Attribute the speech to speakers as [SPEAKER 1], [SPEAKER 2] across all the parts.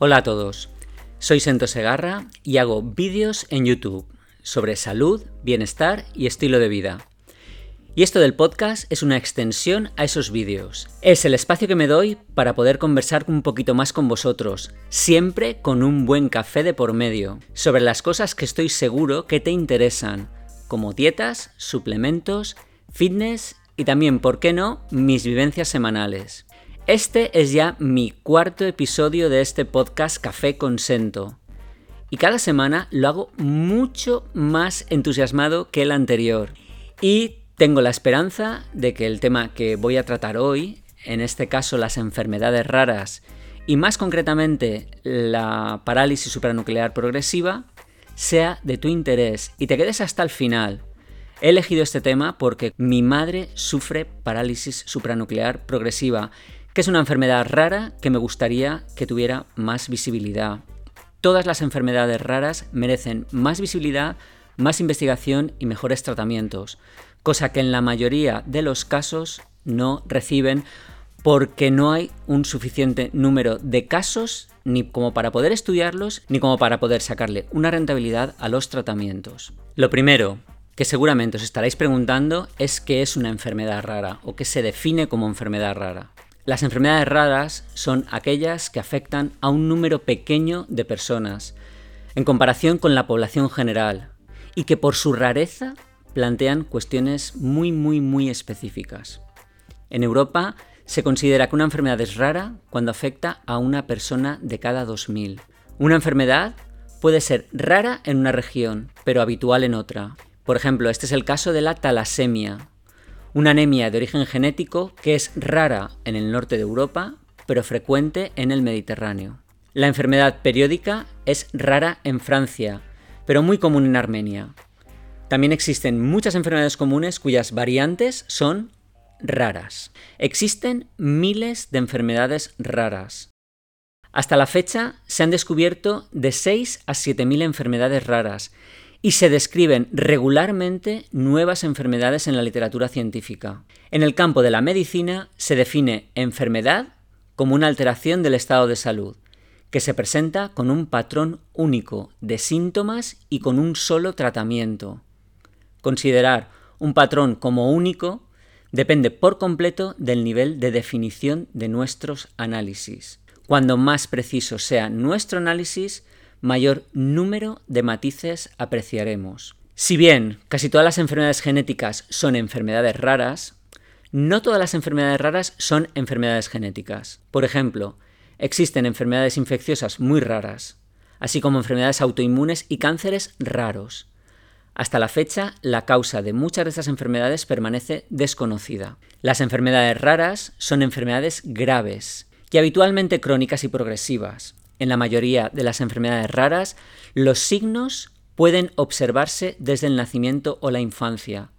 [SPEAKER 1] Hola a todos, soy Sento Segarra y hago vídeos en YouTube sobre salud, bienestar y estilo de vida. Y esto del podcast es una extensión a esos vídeos. Es el espacio que me doy para poder conversar un poquito más con vosotros, siempre con un buen café de por medio, sobre las cosas que estoy seguro que te interesan, como dietas, suplementos, fitness y también, ¿por qué no?, mis vivencias semanales. Este es ya mi cuarto episodio de este podcast Café Consento. Y cada semana lo hago mucho más entusiasmado que el anterior. Y tengo la esperanza de que el tema que voy a tratar hoy, en este caso las enfermedades raras y más concretamente la parálisis supranuclear progresiva, sea de tu interés y te quedes hasta el final. He elegido este tema porque mi madre sufre parálisis supranuclear progresiva que es una enfermedad rara que me gustaría que tuviera más visibilidad. Todas las enfermedades raras merecen más visibilidad, más investigación y mejores tratamientos, cosa que en la mayoría de los casos no reciben porque no hay un suficiente número de casos ni como para poder estudiarlos ni como para poder sacarle una rentabilidad a los tratamientos. Lo primero que seguramente os estaréis preguntando es qué es una enfermedad rara o qué se define como enfermedad rara. Las enfermedades raras son aquellas que afectan a un número pequeño de personas, en comparación con la población general, y que por su rareza plantean cuestiones muy, muy, muy específicas. En Europa se considera que una enfermedad es rara cuando afecta a una persona de cada 2.000. Una enfermedad puede ser rara en una región, pero habitual en otra. Por ejemplo, este es el caso de la talasemia, una anemia de origen genético que es rara en el norte de Europa, pero frecuente en el Mediterráneo. La enfermedad periódica es rara en Francia, pero muy común en Armenia. También existen muchas enfermedades comunes cuyas variantes son raras. Existen miles de enfermedades raras. Hasta la fecha se han descubierto de 6 a 7.000 enfermedades raras y se describen regularmente nuevas enfermedades en la literatura científica. En el campo de la medicina se define enfermedad como una alteración del estado de salud, que se presenta con un patrón único de síntomas y con un solo tratamiento. Considerar un patrón como único depende por completo del nivel de definición de nuestros análisis. Cuando más preciso sea nuestro análisis, mayor número de matices apreciaremos. Si bien casi todas las enfermedades genéticas son enfermedades raras, no todas las enfermedades raras son enfermedades genéticas. Por ejemplo, existen enfermedades infecciosas muy raras, así como enfermedades autoinmunes y cánceres raros. Hasta la fecha, la causa de muchas de estas enfermedades permanece desconocida. Las enfermedades raras son enfermedades graves y habitualmente crónicas y progresivas, en la mayoría de las enfermedades raras, los signos pueden observarse desde el nacimiento o la infancia,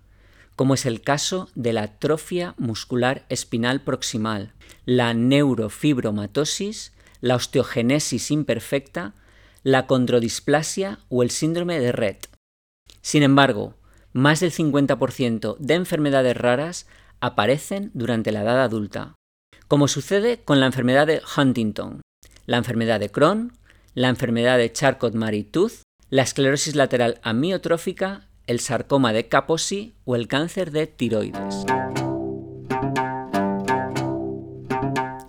[SPEAKER 1] como es el caso de la atrofia muscular espinal proximal, la neurofibromatosis, la osteogenesis imperfecta, la condrodisplasia o el síndrome de Rett. Sin embargo, más del 50% de enfermedades raras aparecen durante la edad adulta, como sucede con la enfermedad de Huntington, la enfermedad de Crohn, la enfermedad de Charcot-Marie-Tooth, la esclerosis lateral amiotrófica, el sarcoma de Kaposi o el cáncer de tiroides.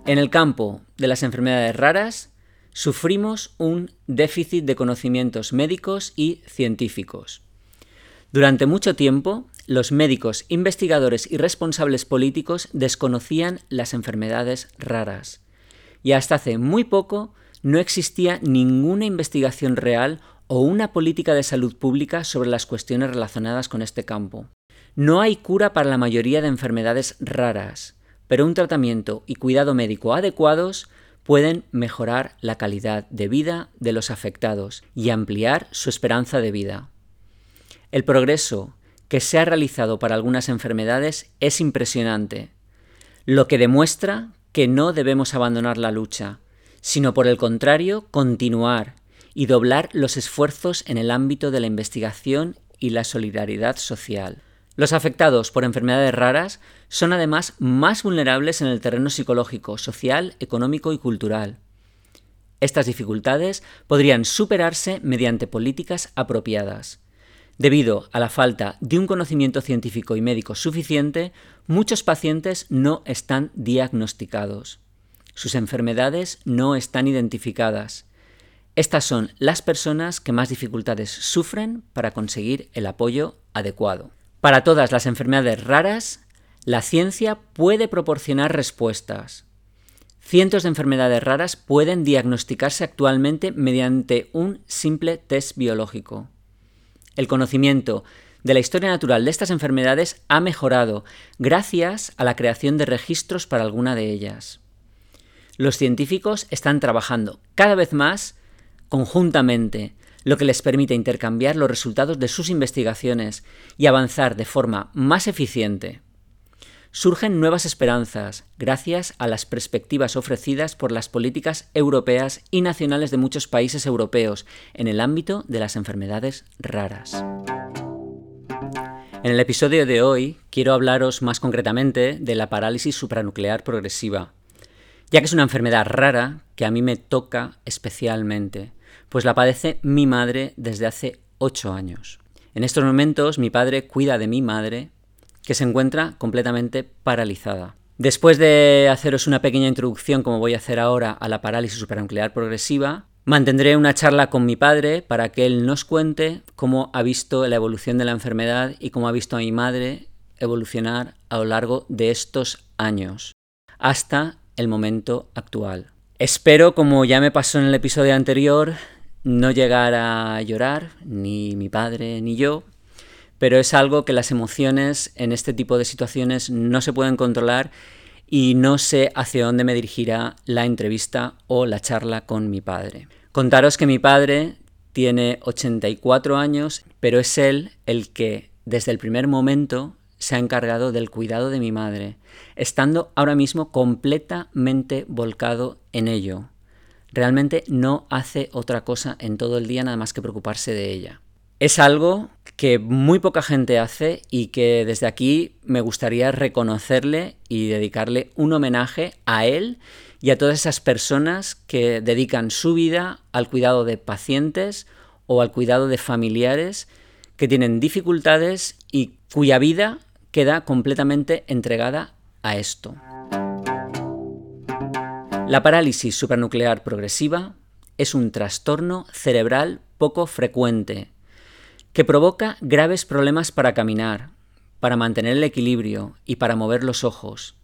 [SPEAKER 1] En el campo de las enfermedades raras, sufrimos un déficit de conocimientos médicos y científicos. Durante mucho tiempo, los médicos, investigadores y responsables políticos desconocían las enfermedades raras y hasta hace muy poco no existía ninguna investigación real o una política de salud pública sobre las cuestiones relacionadas con este campo. No hay cura para la mayoría de enfermedades raras, pero un tratamiento y cuidado médico adecuados pueden mejorar la calidad de vida de los afectados y ampliar su esperanza de vida. El progreso que se ha realizado para algunas enfermedades es impresionante, lo que demuestra que no debemos abandonar la lucha, sino por el contrario continuar y doblar los esfuerzos en el ámbito de la investigación y la solidaridad social. Los afectados por enfermedades raras son además más vulnerables en el terreno psicológico, social, económico y cultural. Estas dificultades podrían superarse mediante políticas apropiadas. Debido a la falta de un conocimiento científico y médico suficiente, muchos pacientes no están diagnosticados. Sus enfermedades no están identificadas. Estas son las personas que más dificultades sufren para conseguir el apoyo adecuado. Para todas las enfermedades raras, la ciencia puede proporcionar respuestas. Cientos de enfermedades raras pueden diagnosticarse actualmente mediante un simple test biológico. El conocimiento de la historia natural de estas enfermedades ha mejorado gracias a la creación de registros para alguna de ellas. Los científicos están trabajando cada vez más conjuntamente, lo que les permite intercambiar los resultados de sus investigaciones y avanzar de forma más eficiente surgen nuevas esperanzas gracias a las perspectivas ofrecidas por las políticas europeas y nacionales de muchos países europeos en el ámbito de las enfermedades raras. En el episodio de hoy quiero hablaros más concretamente de la parálisis supranuclear progresiva, ya que es una enfermedad rara que a mí me toca especialmente, pues la padece mi madre desde hace 8 años. En estos momentos mi padre cuida de mi madre que se encuentra completamente paralizada. Después de haceros una pequeña introducción, como voy a hacer ahora, a la parálisis supranuclear progresiva, mantendré una charla con mi padre para que él nos cuente cómo ha visto la evolución de la enfermedad y cómo ha visto a mi madre evolucionar a lo largo de estos años, hasta el momento actual. Espero, como ya me pasó en el episodio anterior, no llegar a llorar, ni mi padre ni yo, pero es algo que las emociones en este tipo de situaciones no se pueden controlar y no sé hacia dónde me dirigirá la entrevista o la charla con mi padre. Contaros que mi padre tiene 84 años, pero es él el que desde el primer momento se ha encargado del cuidado de mi madre, estando ahora mismo completamente volcado en ello. Realmente no hace otra cosa en todo el día nada más que preocuparse de ella. Es algo que muy poca gente hace y que desde aquí me gustaría reconocerle y dedicarle un homenaje a él y a todas esas personas que dedican su vida al cuidado de pacientes o al cuidado de familiares que tienen dificultades y cuya vida queda completamente entregada a esto. La parálisis supranuclear progresiva es un trastorno cerebral poco frecuente que provoca graves problemas para caminar, para mantener el equilibrio y para mover los ojos.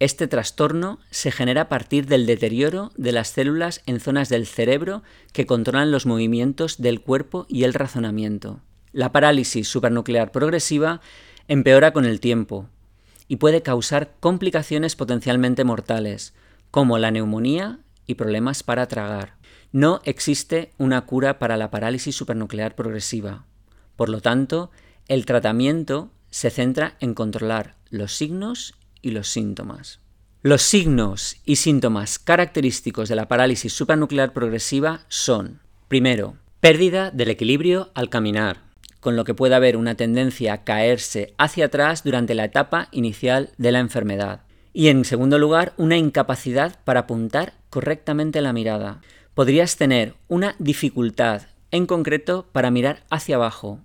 [SPEAKER 1] Este trastorno se genera a partir del deterioro de las células en zonas del cerebro que controlan los movimientos del cuerpo y el razonamiento. La parálisis supranuclear progresiva empeora con el tiempo y puede causar complicaciones potencialmente mortales, como la neumonía y problemas para tragar. No existe una cura para la parálisis supranuclear progresiva. Por lo tanto, el tratamiento se centra en controlar los signos y los síntomas. Los signos y síntomas característicos de la parálisis supranuclear progresiva son, primero, pérdida del equilibrio al caminar, con lo que puede haber una tendencia a caerse hacia atrás durante la etapa inicial de la enfermedad. Y en segundo lugar, una incapacidad para apuntar correctamente la mirada, podrías tener una dificultad en concreto para mirar hacia abajo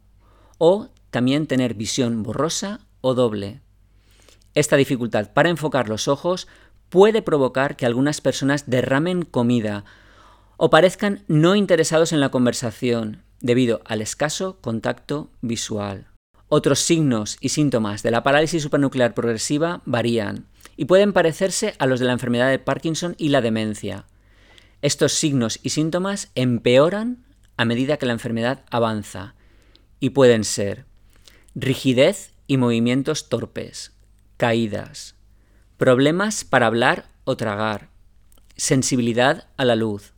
[SPEAKER 1] o también tener visión borrosa o doble. Esta dificultad para enfocar los ojos puede provocar que algunas personas derramen comida o parezcan no interesados en la conversación debido al escaso contacto visual. Otros signos y síntomas de la parálisis supranuclear progresiva varían y pueden parecerse a los de la enfermedad de Parkinson y la demencia. Estos signos y síntomas empeoran a medida que la enfermedad avanza y pueden ser rigidez y movimientos torpes, caídas, problemas para hablar o tragar, sensibilidad a la luz,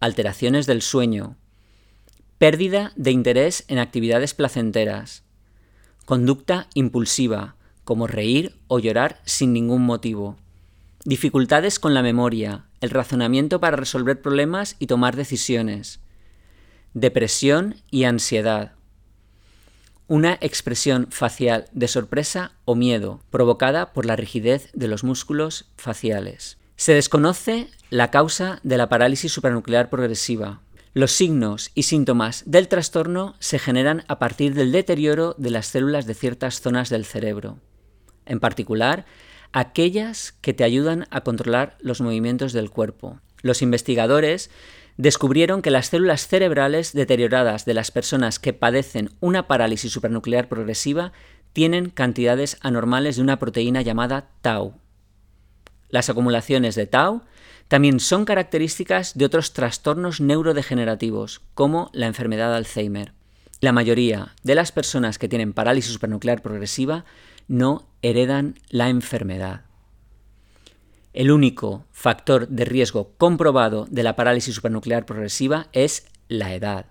[SPEAKER 1] alteraciones del sueño, pérdida de interés en actividades placenteras, conducta impulsiva, como reír o llorar sin ningún motivo, dificultades con la memoria, el razonamiento para resolver problemas y tomar decisiones, depresión y ansiedad, una expresión facial de sorpresa o miedo provocada por la rigidez de los músculos faciales, Se desconoce la causa de la parálisis supranuclear progresiva. Los signos y síntomas del trastorno se generan a partir del deterioro de las células de ciertas zonas del cerebro, en particular aquellas que te ayudan a controlar los movimientos del cuerpo. Los investigadores descubrieron que las células cerebrales deterioradas de las personas que padecen una parálisis supranuclear progresiva tienen cantidades anormales de una proteína llamada tau. Las acumulaciones de tau también son características de otros trastornos neurodegenerativos, como la enfermedad de Alzheimer. La mayoría de las personas que tienen parálisis supranuclear progresiva no heredan la enfermedad. El único factor de riesgo comprobado de la parálisis supranuclear progresiva es la edad.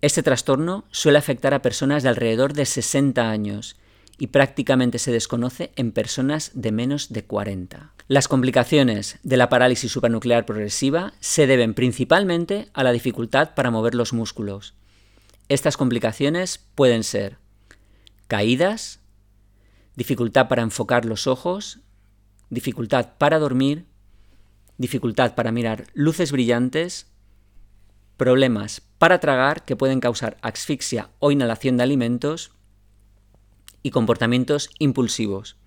[SPEAKER 1] Este trastorno suele afectar a personas de alrededor de 60 años y prácticamente se desconoce en personas de menos de 40. Las complicaciones de la parálisis supranuclear progresiva se deben principalmente a la dificultad para mover los músculos. Estas complicaciones pueden ser caídas, dificultad para enfocar los ojos, dificultad para dormir, dificultad para mirar luces brillantes, problemas para tragar que pueden causar asfixia o inhalación de alimentos y comportamientos impulsivos.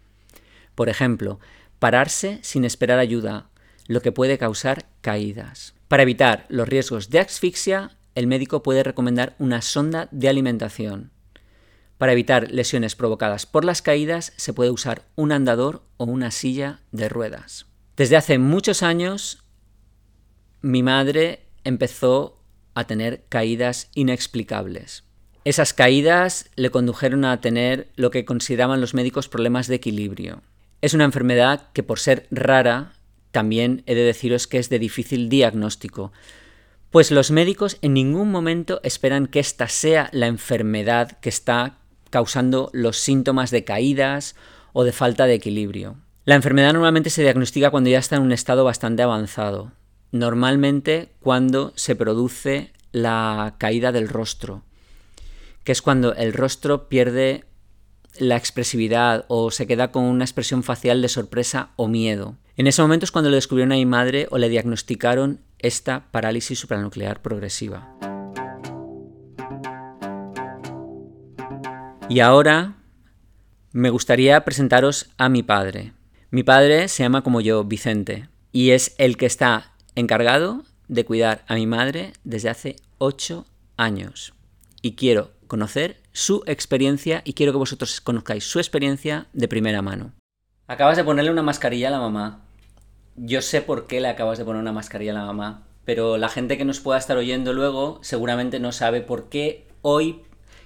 [SPEAKER 1] Por ejemplo, pararse sin esperar ayuda, lo que puede causar caídas. Para evitar los riesgos de asfixia, el médico puede recomendar una sonda de alimentación. Para evitar lesiones provocadas por las caídas se puede usar un andador o una silla de ruedas. Desde hace muchos años mi madre empezó a tener caídas inexplicables. Esas caídas le condujeron a tener lo que consideraban los médicos problemas de equilibrio. Es una enfermedad que por ser rara, también he de deciros que es de difícil diagnóstico, pues los médicos en ningún momento esperan que esta sea la enfermedad que está causando los síntomas de caídas o de falta de equilibrio. La enfermedad normalmente se diagnostica cuando ya está en un estado bastante avanzado, normalmente cuando se produce la caída del rostro, que es cuando el rostro pierde la expresividad o se queda con una expresión facial de sorpresa o miedo. En ese momento es cuando le descubrieron a mi madre o le diagnosticaron esta parálisis supranuclear progresiva. Y ahora me gustaría presentaros a mi padre. Mi padre se llama como yo, Vicente, y es el que está encargado de cuidar a mi madre desde hace ocho años. Y quiero conocer su experiencia y quiero que vosotros conozcáis su experiencia de primera mano. Acabas de ponerle una mascarilla a la mamá. Yo sé por qué le acabas de poner una mascarilla a la mamá, pero la gente que nos pueda estar oyendo luego seguramente no sabe por qué hoy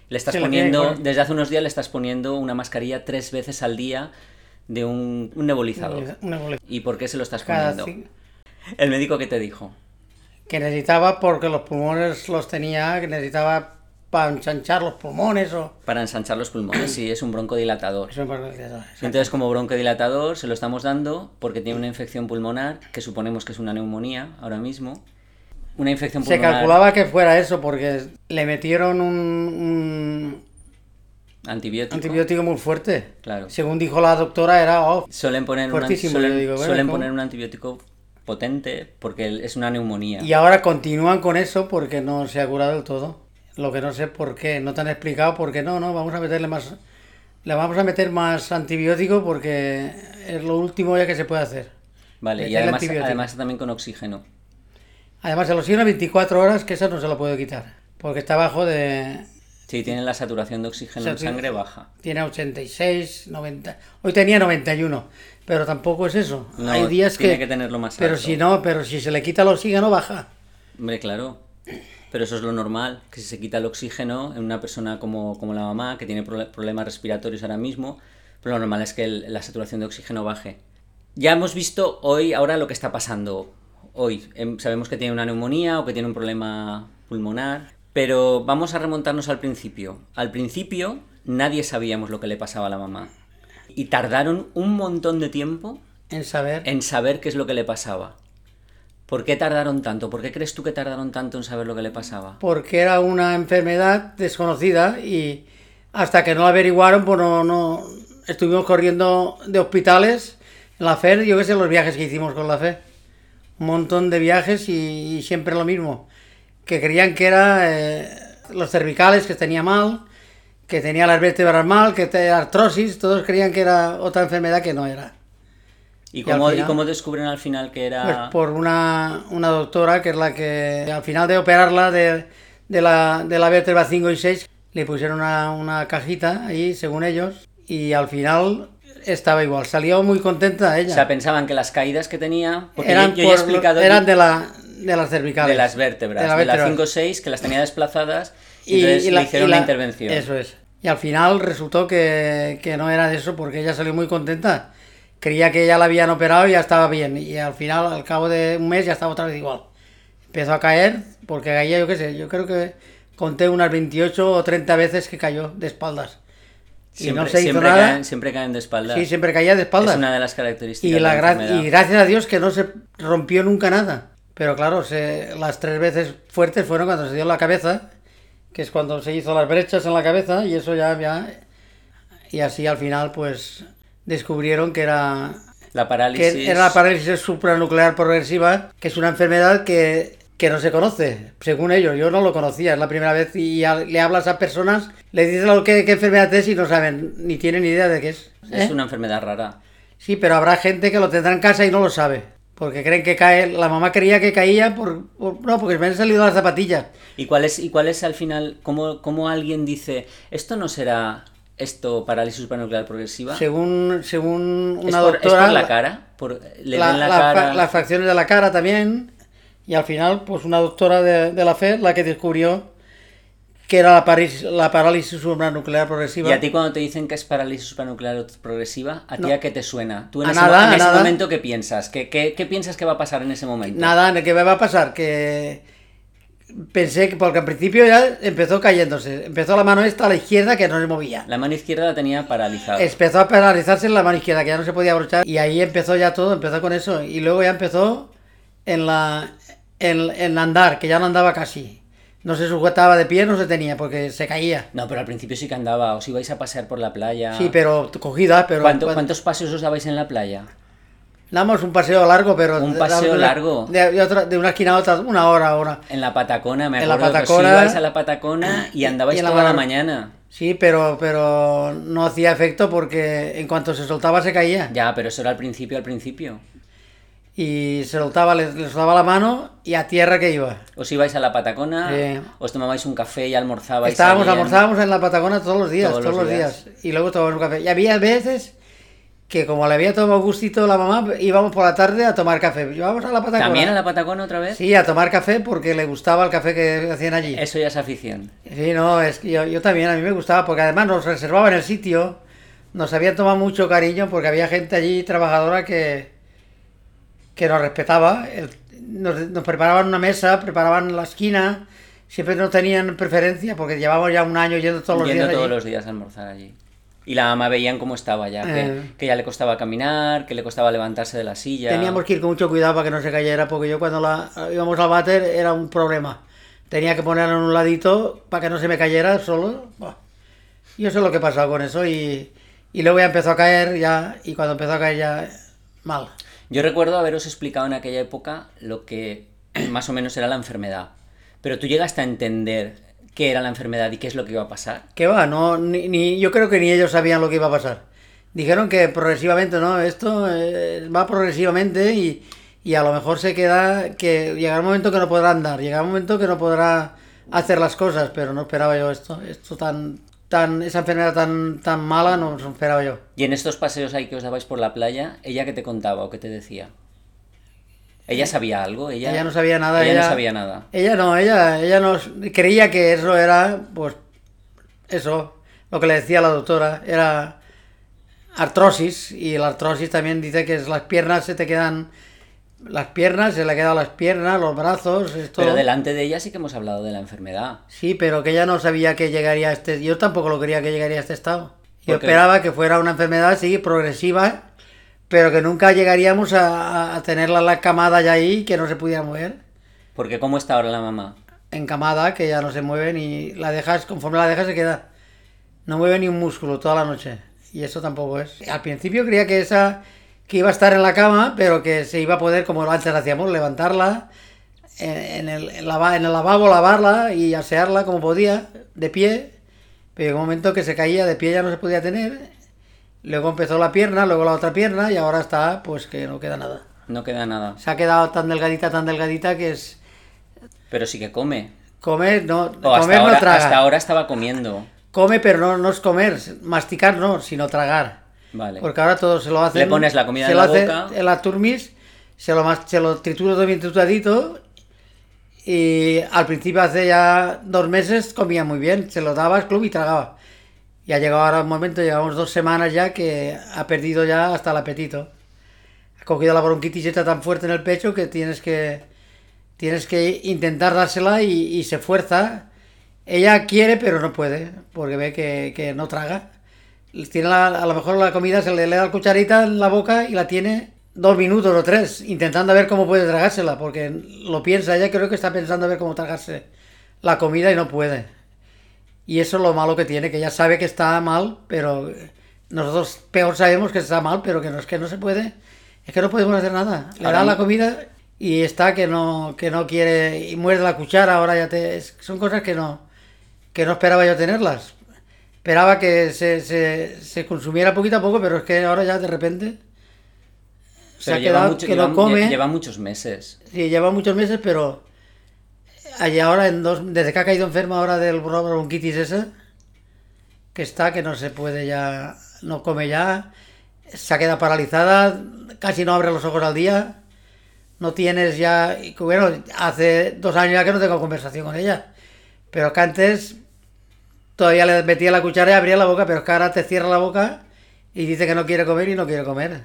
[SPEAKER 1] le estás poniendo, desde hace unos días le estás poniendo una mascarilla tres veces al día de un, nebulizador. ¿Y por qué se lo estás poniendo? El médico que te dijo.
[SPEAKER 2] Que necesitaba porque los pulmones los tenía, que necesitaba para ensanchar los pulmones o...
[SPEAKER 1] Para ensanchar los pulmones, sí, es un broncodilatador. Es un broncodilatador. Entonces, como broncodilatador, se lo estamos dando porque tiene una infección pulmonar, que suponemos que es una neumonía ahora mismo una infección
[SPEAKER 2] pulmonar. Se calculaba que fuera eso porque le metieron un,
[SPEAKER 1] antibiótico.
[SPEAKER 2] antibiótico muy fuerte. Claro. Según dijo la doctora era oh,
[SPEAKER 1] suelen poner suelen, poner un antibiótico potente porque es una neumonía.
[SPEAKER 2] Y ahora continúan con eso porque no se ha curado del todo. Lo que no sé por qué, no te han explicado por qué no, no, vamos a meterle más le vamos a meter más antibiótico porque es lo último ya que se puede hacer.
[SPEAKER 1] Vale, y además, además también con oxígeno.
[SPEAKER 2] Además, el oxígeno 24 horas, que eso no se lo puede quitar, porque está bajo de...
[SPEAKER 1] Sí, tiene la saturación de oxígeno en sangre baja.
[SPEAKER 2] Tiene 86, 90... Hoy tenía 91, pero tampoco es eso. Hay días
[SPEAKER 1] tiene que... tenerlo más
[SPEAKER 2] alto. Pero si no, pero si se le quita el oxígeno, baja.
[SPEAKER 1] Hombre, claro. Pero eso es lo normal, que si se quita el oxígeno en una persona como, como la mamá, que tiene problemas respiratorios ahora mismo, pero lo normal es que la saturación de oxígeno baje. Ya hemos visto hoy, ahora lo que está pasando hoy. Em, sabemos que tiene una neumonía o que tiene un problema pulmonar, pero vamos a remontarnos al principio. Al principio nadie sabíamos lo que le pasaba a la mamá. Y tardaron un montón de tiempo
[SPEAKER 2] en saber
[SPEAKER 1] en saber qué es lo que le pasaba. ¿Por qué tardaron tanto? ¿Por qué crees tú que tardaron tanto en saber lo que le pasaba?
[SPEAKER 2] Porque era una enfermedad desconocida y hasta que no la averiguaron, pues no, no estuvimos corriendo de hospitales La FER, yo qué sé, los viajes que hicimos con la FER. Un montón de viajes y, y siempre lo mismo. Que creían que era eh, los cervicales que tenía mal, que tenía las vértebras mal, que tenía artrosis. Todos creían que era otra enfermedad que no era.
[SPEAKER 1] ¿Y
[SPEAKER 2] Y
[SPEAKER 1] cómo, ¿Y cómo descubren al final que era...?
[SPEAKER 2] Pues por una, una doctora que es la que al final de operarla de, de la, de la vértebra 5 y 6 le pusieron una, una cajita ahí, según ellos, y al final estaba igual. Salió muy contenta ella.
[SPEAKER 1] O sea, pensaban que las caídas que tenía... Porque
[SPEAKER 2] eran
[SPEAKER 1] yo, yo ya he
[SPEAKER 2] por-
[SPEAKER 1] explicado
[SPEAKER 2] eran de, la, de las cervicales.
[SPEAKER 1] de las vértebras,
[SPEAKER 2] de la
[SPEAKER 1] de las
[SPEAKER 2] vértebra.
[SPEAKER 1] 5-6, que las tenía desplazadas y, entonces le hicieron
[SPEAKER 2] y
[SPEAKER 1] una
[SPEAKER 2] la-
[SPEAKER 1] intervención.
[SPEAKER 2] Eso es. Y al final resultó que, que no era de eso porque ella salió muy contenta. Creía que ya la habían operado y ya estaba bien. Y al final, al cabo de un mes, ya estaba otra vez igual. Empezó a caer porque caía, yo qué sé, yo creo que conté unas 28 o 30 veces que cayó de espaldas.
[SPEAKER 1] Siempre,
[SPEAKER 2] y no se hizo
[SPEAKER 1] siempre
[SPEAKER 2] nada.
[SPEAKER 1] Caen, siempre caen de espalda.
[SPEAKER 2] Sí, siempre caía de espaldas.
[SPEAKER 1] Es una de las características
[SPEAKER 2] Y, la
[SPEAKER 1] de
[SPEAKER 2] gra-
[SPEAKER 1] enfermedad.
[SPEAKER 2] y gracias a Dios que no se rompió nunca nada. Pero claro, se- las tres veces fuertes fueron cuando se dio en la cabeza, que es cuando se hizo las brechas en la cabeza y eso ya, ya... Y así al final pues descubrieron que era,
[SPEAKER 1] La parálisis...
[SPEAKER 2] que era la parálisis supranuclear progresiva, que es una enfermedad que, que no se conoce, según ellos. Yo no lo conocía, es la primera vez y a- le hablas a personas, le dices lo que, qué enfermedad es y no saben, ni tienen ni idea de qué es.
[SPEAKER 1] Es
[SPEAKER 2] ¿eh?
[SPEAKER 1] una enfermedad rara.
[SPEAKER 2] Sí, pero habrá gente que lo tendrá en casa y no lo sabe. Porque creen que cae. La mamá creía que caía por. por- no, porque me han salido las zapatillas.
[SPEAKER 1] ¿Y cuál es, y cuál es al final, cómo, cómo alguien dice, esto no será esto parálisis supranuclear progresiva?
[SPEAKER 2] Según, según
[SPEAKER 1] ¿Es
[SPEAKER 2] una
[SPEAKER 1] por, es
[SPEAKER 2] doctora.
[SPEAKER 1] por la cara? Por, ¿Le
[SPEAKER 2] la-
[SPEAKER 1] ven la,
[SPEAKER 2] la fa-
[SPEAKER 1] cara?
[SPEAKER 2] las facciones de la cara también. Y al final, pues una doctora de, de la FED la que descubrió que era la, parálisis- la parálisis supranuclear progresiva.
[SPEAKER 1] Y a ti cuando te dicen que es parálisis supranuclear progresiva, ¿a ti
[SPEAKER 2] No.
[SPEAKER 1] a qué te suena? ¿Tú en
[SPEAKER 2] A
[SPEAKER 1] ese,
[SPEAKER 2] nada,
[SPEAKER 1] mo- en
[SPEAKER 2] a
[SPEAKER 1] ese
[SPEAKER 2] nada.
[SPEAKER 1] momento qué piensas? ¿Qué, qué, qué piensas que va a pasar en ese momento?
[SPEAKER 2] Nada, ¿qué me va a pasar? Que pensé que, porque al principio ya empezó cayéndose. Empezó la mano esta a la izquierda que no se movía.
[SPEAKER 1] La mano izquierda la tenía paralizada.
[SPEAKER 2] Empezó a paralizarse en la mano izquierda, que ya no se podía abrochar. Y ahí empezó ya todo, empezó con eso. Y luego ya empezó en la en, en andar, que ya no andaba casi. No se sujetaba de pie, no se tenía, porque se caía.
[SPEAKER 1] No, pero al principio sí que andaba, os ibais a pasear por la playa.
[SPEAKER 2] Sí, pero cogida, pero...
[SPEAKER 1] ¿Cuánto-
[SPEAKER 2] cuando-
[SPEAKER 1] ¿Cuántos paseos os dabais en la playa?
[SPEAKER 2] Damos un paseo largo, pero...
[SPEAKER 1] Un paseo
[SPEAKER 2] de
[SPEAKER 1] largo.
[SPEAKER 2] De, de otra- de una esquina a otra, una hora, hora.
[SPEAKER 1] En la Patacona, me
[SPEAKER 2] En la
[SPEAKER 1] acuerdo que os
[SPEAKER 2] Patacona.
[SPEAKER 1] ibais a la Patacona y andabais
[SPEAKER 2] y en la
[SPEAKER 1] toda la mañana.
[SPEAKER 2] Sí, pero, pero no hacía efecto porque en cuanto se soltaba se caía.
[SPEAKER 1] Ya, pero eso era al principio, al principio.
[SPEAKER 2] Y se soltaba, le, le soltaba la mano y a tierra que iba.
[SPEAKER 1] Os ibais a la Patacona,
[SPEAKER 2] Sí.
[SPEAKER 1] os tomabais un café y almorzabais.
[SPEAKER 2] Estábamos,
[SPEAKER 1] ahí en-
[SPEAKER 2] almorzábamos en la Patagona todos los días,
[SPEAKER 1] Todos
[SPEAKER 2] todos,
[SPEAKER 1] los días.
[SPEAKER 2] días. Y luego tomábamos un café. Y había veces que como le había tomado gustito la mamá, íbamos por la tarde a tomar café. Íbamos a la Patagona.
[SPEAKER 1] ¿También a la Patacona otra vez?
[SPEAKER 2] Sí, a tomar café porque le gustaba el café que hacían allí.
[SPEAKER 1] Eso ya es afición.
[SPEAKER 2] Sí, no, es que yo, yo también, a mí me gustaba porque además nos reservaban el sitio, nos habían tomado mucho cariño porque había gente allí trabajadora que, que nos respetaba, el- nos, nos preparaban una mesa, preparaban la esquina, siempre nos tenían preferencia porque llevamos ya un año yendo todos los
[SPEAKER 1] Yendo
[SPEAKER 2] días
[SPEAKER 1] todos
[SPEAKER 2] allí.
[SPEAKER 1] los días a almorzar allí. Y la mamá veían cómo estaba ya, que,
[SPEAKER 2] Eh.
[SPEAKER 1] que ya le costaba caminar, que le costaba levantarse de la silla.
[SPEAKER 2] Teníamos que ir con mucho cuidado para que no se cayera porque yo cuando la, íbamos al váter era un problema. Tenía que ponerla en un ladito para que no se me cayera solo. Yo sé lo que he pasado con eso y, y luego ya empezó a caer ya y cuando empezó a caer ya mal.
[SPEAKER 1] Yo recuerdo haberos explicado en aquella época lo que más o menos era la enfermedad. Pero tú llegaste a entender qué era la enfermedad y qué es lo que iba a pasar.
[SPEAKER 2] Que va, no, ni, yo creo que ni ellos sabían lo que iba a pasar. Dijeron que progresivamente, ¿no? Esto eh, va progresivamente y, y a lo mejor se queda, que llegará un momento que no podrá andar, llegará un momento que no podrá hacer las cosas, pero no esperaba yo esto, esto tan, tan, esa enfermedad tan, tan mala no lo esperaba yo.
[SPEAKER 1] Y en estos paseos ahí que os dabais por la playa, ¿ella qué te contaba o qué te decía? ¿Ella sabía algo? Ella,
[SPEAKER 2] Ella no sabía nada,
[SPEAKER 1] Ella,
[SPEAKER 2] ella-
[SPEAKER 1] no sabía nada.
[SPEAKER 2] Ella no, ella, ella no creía que eso era, pues, eso, lo que le decía la doctora, era artrosis, y la artrosis también dice que es las piernas se te quedan, las piernas, se le quedan las piernas, los brazos, esto.
[SPEAKER 1] Pero delante de ella sí que hemos hablado de la enfermedad.
[SPEAKER 2] Sí, pero que ella no sabía que llegaría a este, yo tampoco lo quería que llegaría a este estado. Yo esperaba que fuera una enfermedad, sí, progresiva, pero que nunca llegaríamos a, a tenerla la camada ya ahí, que no se pudiera mover.
[SPEAKER 1] Porque ¿cómo está ahora la mamá?
[SPEAKER 2] encamada que ya no se mueve ni la dejas, conforme la dejas se queda. No mueve ni un músculo toda la noche. Y eso tampoco es. Al principio creía que esa que iba a estar en la cama, pero que se iba a poder, como antes hacíamos, levantarla, en, el, en, en el lavabo lavarla y asearla como podía, de pie, pero en un momento que se caía de pie ya no se podía tener, luego empezó la pierna, luego la otra pierna y ahora está, pues que no queda nada.
[SPEAKER 1] No queda nada.
[SPEAKER 2] Se ha quedado tan delgadita, tan delgadita que es...
[SPEAKER 1] Pero sí que come.
[SPEAKER 2] Comer no,
[SPEAKER 1] O
[SPEAKER 2] comer
[SPEAKER 1] hasta, ahora,
[SPEAKER 2] no traga.
[SPEAKER 1] hasta ahora estaba comiendo.
[SPEAKER 2] Come, pero no, no es comer, masticar no, sino tragar.
[SPEAKER 1] Vale.
[SPEAKER 2] Porque ahora todo se lo hacen.
[SPEAKER 1] Le pones la comida
[SPEAKER 2] se
[SPEAKER 1] en
[SPEAKER 2] lo
[SPEAKER 1] la
[SPEAKER 2] hace
[SPEAKER 1] boca.
[SPEAKER 2] En la turmis, se lo, mas- se lo tritura todo bien trituradito. Y al principio, hace ya dos meses, comía muy bien. Se lo daba al club y tragaba. Y ha llegado ahora un momento, llevamos dos semanas ya, que ha perdido ya hasta el apetito. Ha cogido la bronquitis esta tan fuerte en el pecho que tienes que, tienes que intentar dársela y, y se fuerza. Ella quiere, pero no puede, porque ve que, que no traga. Tiene la- a lo mejor la comida se le, le da la cucharita en la boca y la tiene dos minutos o tres, intentando ver cómo puede tragársela, porque lo piensa, ella creo que está pensando a ver cómo tragarse la comida y no puede. Y eso es lo malo que tiene, que ella sabe que está mal, pero nosotros peor sabemos que está mal, pero que no es que no se puede, es que no podemos hacer nada. Le dan la comida y está que no, que no quiere y muerde la cuchara, ahora ya te... son cosas que no, que no esperaba yo tenerlas. Esperaba que se, se, se consumiera poquito a poco, pero es que ahora ya de repente se
[SPEAKER 1] Pero
[SPEAKER 2] ha quedado
[SPEAKER 1] mucho-
[SPEAKER 2] que
[SPEAKER 1] lleva-
[SPEAKER 2] no come.
[SPEAKER 1] lleva muchos meses.
[SPEAKER 2] Sí, lleva muchos meses, pero allá ahora, en dos, desde que ha caído enferma ahora del bron- bronquitis esa, que está, que no se puede ya, no come ya, se ha quedado paralizada, casi no abre los ojos al día, no tienes ya, bueno, hace dos años ya que no tengo conversación con ella, pero que antes todavía le metía la cuchara y abría la boca, pero es que ahora te cierra la boca y dice que no quiere comer y no quiere comer.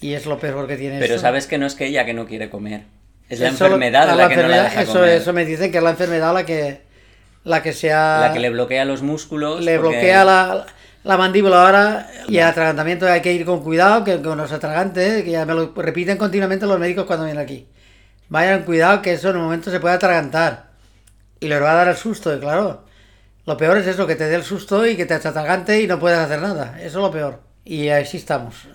[SPEAKER 2] Y es lo peor que tiene
[SPEAKER 1] Pero sabes que no es que ella que no quiere comer. Es la
[SPEAKER 2] Eso
[SPEAKER 1] enfermedad la, que no la deja
[SPEAKER 2] eso,
[SPEAKER 1] comer.
[SPEAKER 2] eso me dicen que es la enfermedad la que la que se ha-
[SPEAKER 1] La que le bloquea los músculos.
[SPEAKER 2] le
[SPEAKER 1] porque-
[SPEAKER 2] bloquea la, la mandíbula ahora y el atragantamiento hay que ir con cuidado, que con los atragantes, que ya me lo repiten continuamente los médicos cuando vienen aquí. Vayan cuidado que eso en un momento se puede atragantar y les va a dar el susto, y claro. Lo peor es eso, que te dé el susto y que te atragante y no puedes hacer nada. Eso es lo peor. Y así estamos.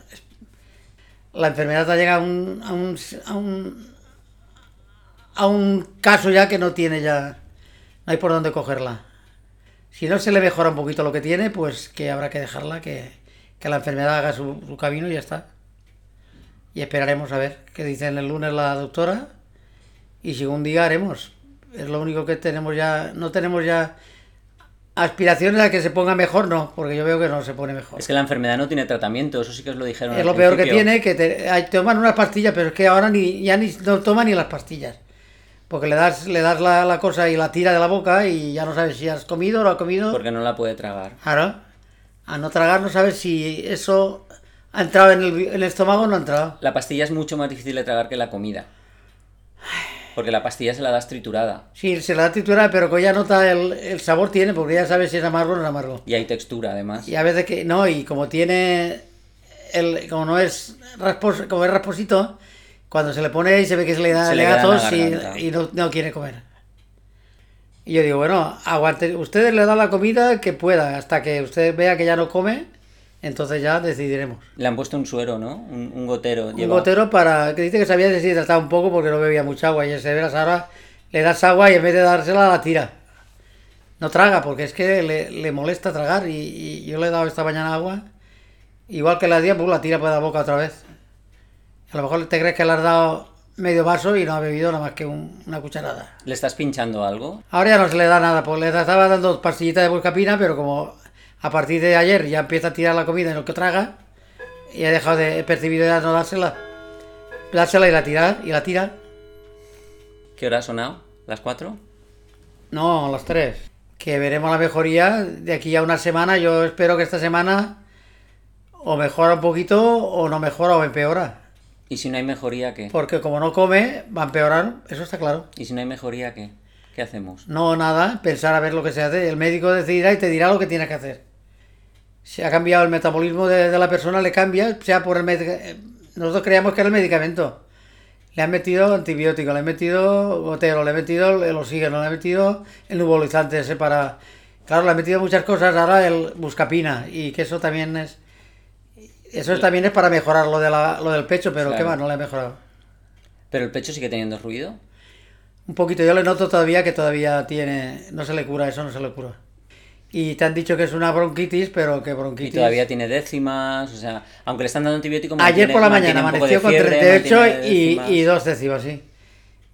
[SPEAKER 2] La enfermedad ha llegado a un, a un, a un, caso ya que no tiene ya, no hay por dónde cogerla. Si no se le mejora un poquito lo que tiene, pues que habrá que dejarla, que, que la enfermedad haga su, camino y ya está. Y esperaremos a ver qué dice el lunes la doctora y según diga haremos. Es lo único que tenemos ya, no tenemos ya aspiraciones a que se ponga mejor, no, porque yo veo que no se pone mejor.
[SPEAKER 1] Es que la enfermedad no tiene tratamiento, eso sí que os lo dijeron.
[SPEAKER 2] Es
[SPEAKER 1] al
[SPEAKER 2] lo peor que tiene, que te, hay- toman unas pastillas, pero es que ahora ni, ya ni no toma ni las pastillas. Porque le das, le das la, la cosa y la tira de la boca y ya no sabes si has comido o no has comido.
[SPEAKER 1] Porque no la puede tragar.
[SPEAKER 2] Claro. A no tragar no sabes si eso ha entrado en el, en el estómago o no ha entrado.
[SPEAKER 1] La pastilla es mucho más difícil de tragar que la comida. Porque la pastilla se la das triturada.
[SPEAKER 2] Sí, se la da triturada, pero que ya nota el, el sabor tiene, porque ya sabes si es amargo o no es amargo.
[SPEAKER 1] Y hay textura, además.
[SPEAKER 2] Y a veces que, no, y como tiene, el, como no es raspos, como es rasposito, cuando se le pone ahí se ve que se le da,
[SPEAKER 1] Se
[SPEAKER 2] le y, y no, no quiere comer. Y yo digo, bueno, aguante, ustedes le dan la comida que pueda, hasta que usted vea que ya no come, entonces ya decidiremos.
[SPEAKER 1] Le han puesto un suero, ¿no? Un, un gotero.
[SPEAKER 2] Un
[SPEAKER 1] lleva.
[SPEAKER 2] gotero para, que dice que se había deshidratado un poco porque no bebía mucha agua, y se veras ahora le das agua y en vez de dársela la tira. No traga, porque es que le, le molesta tragar y, y yo le he dado esta mañana agua, igual que la día, pues la tira por la boca otra vez. A lo mejor te crees que le has dado medio vaso y no ha bebido nada más que un- una cucharada.
[SPEAKER 1] ¿Le estás pinchando algo?
[SPEAKER 2] Ahora ya no se le da nada, pues le estaba dando pastillitas de buscapina, pero como a partir de ayer ya empieza a tirar la comida en lo que traga, y he dejado de he percibido ya no dársela. Dársela y la tirar, y la tira.
[SPEAKER 1] ¿Qué hora ha sonado? ¿Las cuatro?
[SPEAKER 2] No, los tres. Que veremos la mejoría de aquí a una semana. Yo espero que esta semana o mejora un poquito o no mejora o empeora.
[SPEAKER 1] ¿Y si no hay mejoría, qué?
[SPEAKER 2] Porque como no come, va a empeorar, eso está claro.
[SPEAKER 1] ¿Y si no hay mejoría, qué? ¿Qué hacemos?
[SPEAKER 2] No, nada, pensar a ver lo que se hace. El médico decidirá y te dirá lo que tienes que hacer. Si ha cambiado el metabolismo de, de la persona, le cambia, sea por el. Nosotros creíamos que era el medicamento. Le han metido antibiótico, le han metido gotero, le han metido el oxígeno, le han metido el nebulizante ese para... Claro, le han metido muchas cosas, ahora el buscapina, y que eso también es... Eso también es para mejorar lo, de la- lo del pecho, pero
[SPEAKER 1] Claro.
[SPEAKER 2] qué va, no lo he mejorado.
[SPEAKER 1] Pero el pecho sigue teniendo ruido.
[SPEAKER 2] Un poquito, yo le noto todavía que todavía tiene, no se le cura, eso no se le cura. Y te han dicho que es una bronquitis, pero que
[SPEAKER 1] Y
[SPEAKER 2] bronquitis...
[SPEAKER 1] todavía tiene décimas, o sea, aunque le están dando antibiótico...
[SPEAKER 2] Ayer
[SPEAKER 1] mantiene-
[SPEAKER 2] por la mañana amaneció con
[SPEAKER 1] fiebre,
[SPEAKER 2] 38
[SPEAKER 1] mantiene
[SPEAKER 2] y, y dos décimas, sí.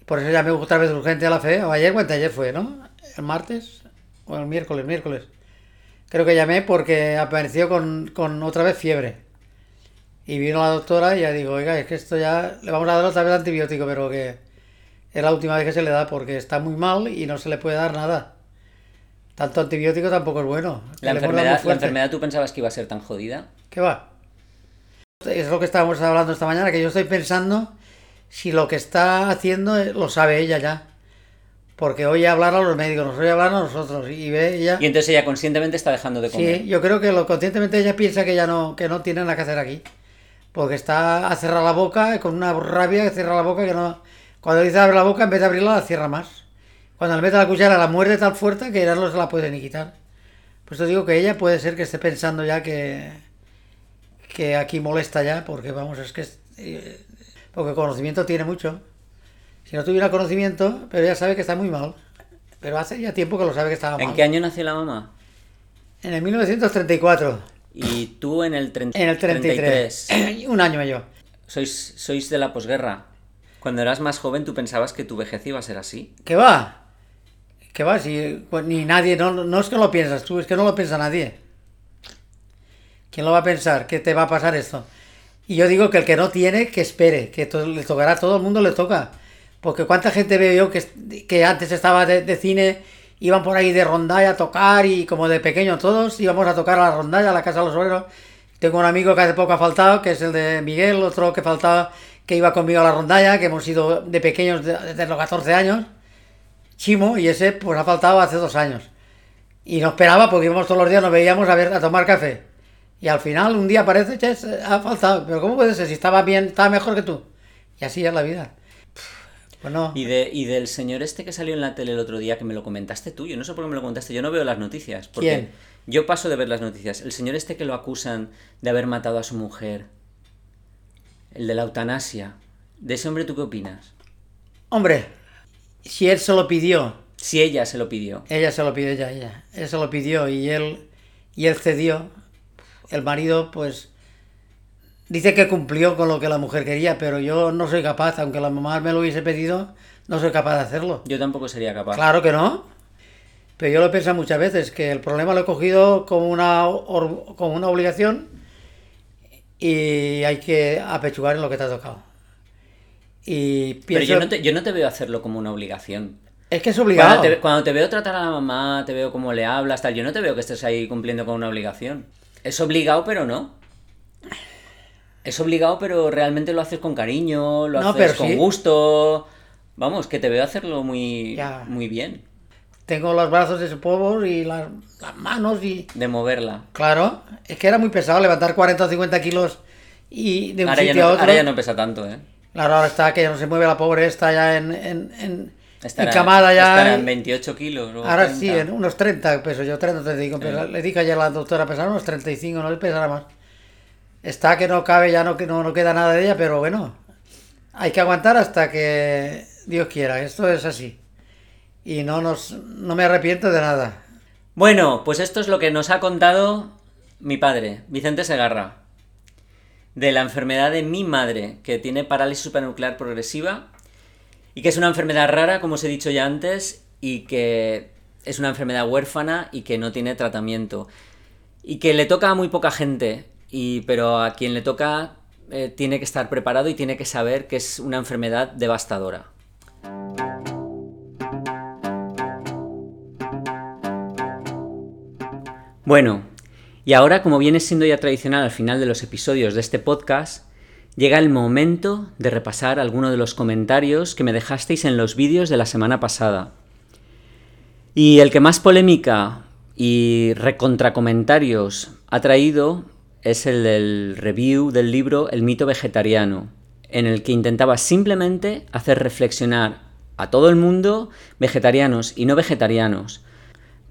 [SPEAKER 2] Por eso llamé otra vez urgente a la fe, o ayer o ayer fue, ¿no? El martes o el miércoles, miércoles. Creo que llamé porque apareció con, con otra vez fiebre. Y vino la doctora y ya digo, oiga, es que esto ya le vamos a dar otra vez antibiótico, pero que es la última vez que se le da porque está muy mal y no se le puede dar nada. Tanto antibiótico tampoco es bueno.
[SPEAKER 1] La enfermedad, la enfermedad, ¿tú pensabas que iba a ser tan jodida?
[SPEAKER 2] ¿Qué va? Es lo que estábamos hablando esta mañana, que yo estoy pensando si lo que está haciendo eh, lo sabe ella ya. Porque oye hablar a los médicos, nos oye hablar a nosotros y ve ella...
[SPEAKER 1] Y entonces ella conscientemente está dejando de comer.
[SPEAKER 2] Sí, yo creo que lo conscientemente ella piensa que ya no, que no tiene nada que hacer aquí. Porque está a cerrar la boca con una rabia que cierra la boca que no... Cuando dice abre la boca, en vez de abrirla, la cierra más. Cuando le mete la cuchara, la muerde tal fuerte que ya no se la puede ni quitar. Por eso digo que ella puede ser que esté pensando ya que, que aquí molesta ya, porque vamos, es que... es- eh, porque conocimiento tiene mucho. Si no tuviera conocimiento, pero ella sabe que está muy mal. Pero hace ya tiempo que lo sabe que estaba mal.
[SPEAKER 1] ¿En qué año nació la mamá?
[SPEAKER 2] En el 1934.
[SPEAKER 1] Y tú en el 30
[SPEAKER 2] En el 33. Un año yo.
[SPEAKER 1] Sois, sois de la posguerra. Cuando eras más joven, ¿tú pensabas que tu vejez iba a ser así?
[SPEAKER 2] ¿Qué va? ¿Qué va? Si, pues, ni nadie, no, no es que lo piensas tú, es que no lo piensa nadie. ¿Quién lo va a pensar? que te va a pasar esto? Y yo digo que el que no tiene, que espere, que le tocará, todo el mundo le toca. Porque cuánta gente veo yo que, que antes estaba de, cine, iban por ahí de rondalla a tocar y como de pequeño todos íbamos a tocar a la rondalla, a la Casa de los Obreros. Tengo un amigo que hace poco ha faltado, que es el de Miguel, otro que faltaba, que iba conmigo a la rondalla, que hemos ido de pequeños de- desde los 14 años. Chimo, y ese pues ha faltado hace dos años. Y no esperaba porque íbamos todos los días, nos veíamos a ver a tomar café. Y al final un día aparece, che, ha faltado. Pero ¿cómo puede ser? Si estaba bien, estaba mejor que tú. Y así es la vida. Pues no.
[SPEAKER 1] Y, de, y del señor este que salió en la tele el otro día, que me lo comentaste tú, yo no sé por qué me lo comentaste, yo no veo las noticias. Porque
[SPEAKER 2] ¿Quién?
[SPEAKER 1] Yo paso de ver las noticias. El señor este que lo acusan de haber matado a su mujer, el de la eutanasia, ¿de ese hombre tú qué opinas?
[SPEAKER 2] Hombre, si él se lo pidió,
[SPEAKER 1] Si ella se lo pidió.
[SPEAKER 2] ella se lo pidió ella, ella. Él se lo pidió y él, y él cedió. El marido, pues, dice que cumplió con lo que la mujer quería, pero yo no soy capaz, aunque la mamá me lo hubiese pedido, no soy capaz de hacerlo.
[SPEAKER 1] Yo tampoco sería capaz.
[SPEAKER 2] Claro que no. Pero yo lo he pensado muchas veces, que el problema lo he cogido como una, como una obligación y hay que apechugar en lo que te ha tocado. Y
[SPEAKER 1] Pero yo no, te, yo no te veo hacerlo como una obligación.
[SPEAKER 2] es que es
[SPEAKER 1] Cuando
[SPEAKER 2] obligado.
[SPEAKER 1] te, cuando te veo tratar a la mamá, te veo cómo le hablas, tal, yo no te veo que estés ahí cumpliendo con una obligación. Es obligado, pero no. Es obligado, pero realmente lo haces con cariño, lo
[SPEAKER 2] No,
[SPEAKER 1] haces con
[SPEAKER 2] sí.
[SPEAKER 1] gusto. Vamos, que te veo hacerlo muy,
[SPEAKER 2] Ya.
[SPEAKER 1] muy bien.
[SPEAKER 2] Tengo los brazos de ese polvo y las, las manos y...
[SPEAKER 1] De moverla.
[SPEAKER 2] Claro, es que era muy pesado levantar 40 o 50 kilos y de un
[SPEAKER 1] Ahora
[SPEAKER 2] sitio
[SPEAKER 1] no,
[SPEAKER 2] a otro.
[SPEAKER 1] ahora ya no pesa tanto, ¿eh?
[SPEAKER 2] Claro, ahora está que ya no se mueve la pobre, está ya en, en, en
[SPEAKER 1] Estará,
[SPEAKER 2] encamada ya.
[SPEAKER 1] estará en 28 kilos.
[SPEAKER 2] Ahora
[SPEAKER 1] 30.
[SPEAKER 2] sí, en unos 30 peso yo, 30, 35 pesos. Le dije ayer a la doctora, pesar unos 35, no le pesará más. Está que no cabe, ya no, que no, no queda nada de ella, pero bueno, hay que aguantar hasta que Dios quiera, esto es así. Y no, nos, no me arrepiento de nada.
[SPEAKER 1] Bueno, pues esto es lo que nos ha contado mi padre, Vicente Segarra, de la enfermedad de mi madre, que tiene parálisis supranuclear progresiva y que es una enfermedad rara, como os he dicho ya antes, y que es una enfermedad huérfana y que no tiene tratamiento. Y que le toca a muy poca gente, y, pero a quien le toca eh, tiene que estar preparado y tiene que saber que es una enfermedad devastadora. Bueno, y ahora, como viene siendo ya tradicional al final de los episodios de este podcast, llega el momento de repasar algunos de los comentarios que me dejasteis en los vídeos de la semana pasada. Y el que más polémica y recontracomentarios ha traído es el del review del libro El mito vegetariano, en el que intentaba simplemente hacer reflexionar a todo el mundo, vegetarianos y no vegetarianos,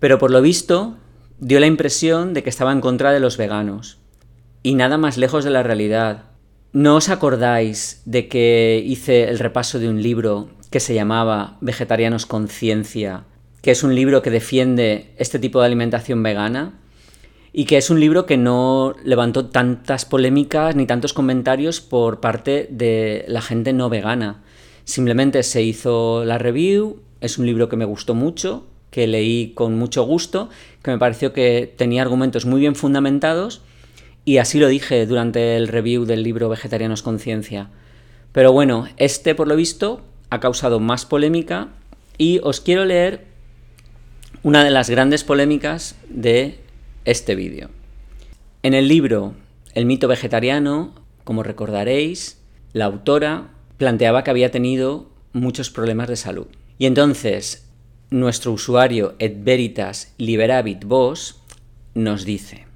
[SPEAKER 1] pero por lo visto dio la impresión de que estaba en contra de los veganos. y nada más lejos de la realidad. ¿No os acordáis de que hice el repaso de un libro que se llamaba Vegetarianos con Ciencia, que es un libro que defiende este tipo de alimentación vegana? y que es un libro que no levantó tantas polémicas ni tantos comentarios por parte de la gente no vegana. Simplemente se hizo la review, es un libro que me gustó mucho, que leí con mucho gusto, que me pareció que tenía argumentos muy bien fundamentados y así lo dije durante el review del libro Vegetarianos Conciencia. Pero bueno, este por lo visto ha causado más polémica y os quiero leer una de las grandes polémicas de este vídeo. En el libro El mito vegetariano, como recordaréis, la autora planteaba que había tenido muchos problemas de salud. Y entonces nuestro usuario et veritas liberavit vos nos dice,